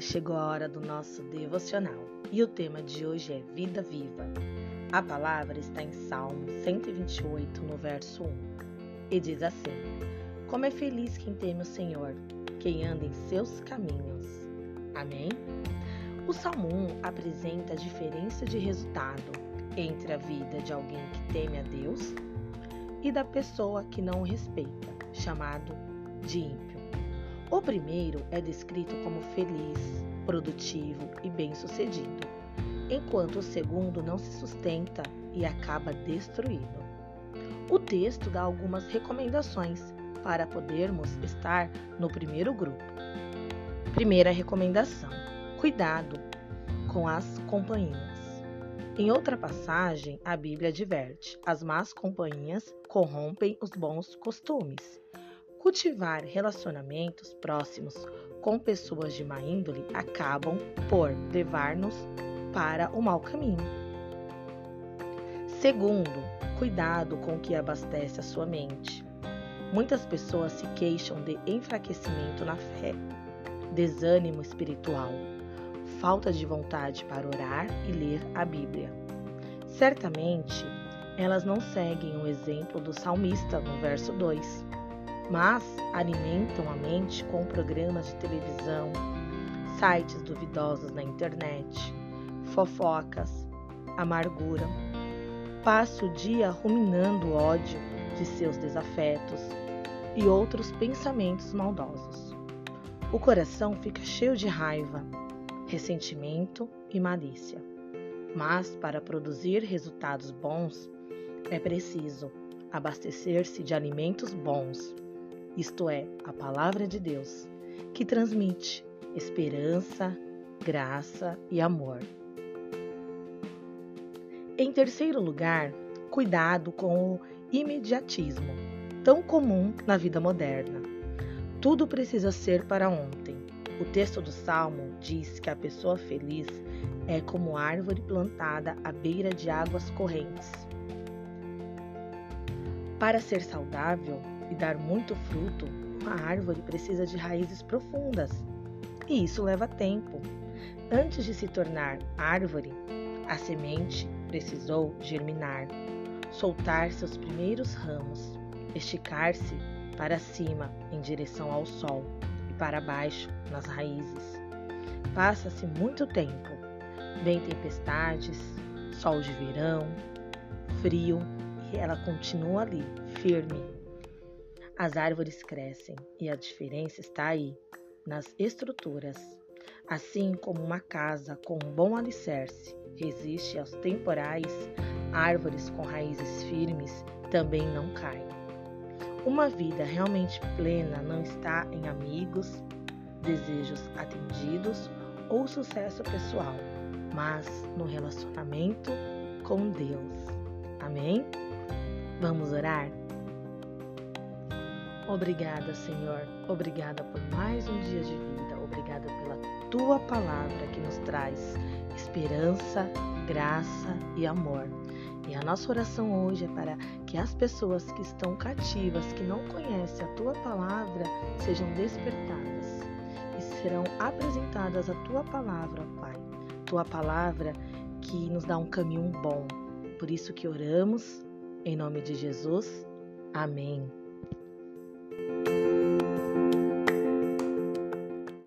Chegou a hora do nosso devocional e o tema de hoje é Vida Viva. A palavra está em Salmo 128, no verso 1, e diz assim: Como é feliz quem teme o Senhor, quem anda em seus caminhos. Amém? O Salmo 1 apresenta a diferença de resultado entre a vida de alguém que teme a Deus e da pessoa que não o respeita, chamado de ímpio. O primeiro é descrito como feliz, produtivo e bem-sucedido, enquanto o segundo não se sustenta e acaba destruído. O texto dá algumas recomendações para podermos estar no primeiro grupo. Primeira recomendação: cuidado com as companhias. Em outra passagem, a Bíblia adverte: as más companhias corrompem os bons costumes. Cultivar relacionamentos próximos com pessoas de má índole acabam por levar-nos para o mau caminho. Segundo, cuidado com o que abastece a sua mente. Muitas pessoas se queixam de enfraquecimento na fé, desânimo espiritual, falta de vontade para orar e ler a Bíblia. Certamente, elas não seguem o exemplo do salmista no verso 2 mas alimentam a mente com programas de televisão, sites duvidosos na internet, fofocas, amargura. Passa o dia ruminando o ódio de seus desafetos e outros pensamentos maldosos. O coração fica cheio de raiva, ressentimento e malícia. Mas para produzir resultados bons, é preciso abastecer-se de alimentos bons isto é, a palavra de Deus, que transmite esperança, graça e amor. Em terceiro lugar, cuidado com o imediatismo, tão comum na vida moderna. Tudo precisa ser para ontem. O texto do Salmo diz que a pessoa feliz é como árvore plantada à beira de águas correntes. Para ser saudável, e dar muito fruto, uma árvore precisa de raízes profundas. E isso leva tempo. Antes de se tornar árvore, a semente precisou germinar, soltar seus primeiros ramos, esticar-se para cima em direção ao sol e para baixo nas raízes. Passa-se muito tempo. Vem tempestades, sol de verão, frio, e ela continua ali, firme, as árvores crescem e a diferença está aí, nas estruturas. Assim como uma casa com um bom alicerce resiste aos temporais, árvores com raízes firmes também não caem. Uma vida realmente plena não está em amigos, desejos atendidos ou sucesso pessoal, mas no relacionamento com Deus. Amém? Vamos orar? Obrigada, Senhor. Obrigada por mais um dia de vida. Obrigada pela tua palavra que nos traz esperança, graça e amor. E a nossa oração hoje é para que as pessoas que estão cativas, que não conhecem a tua palavra, sejam despertadas e serão apresentadas a tua palavra, Pai. Tua palavra que nos dá um caminho bom. Por isso que oramos em nome de Jesus. Amém.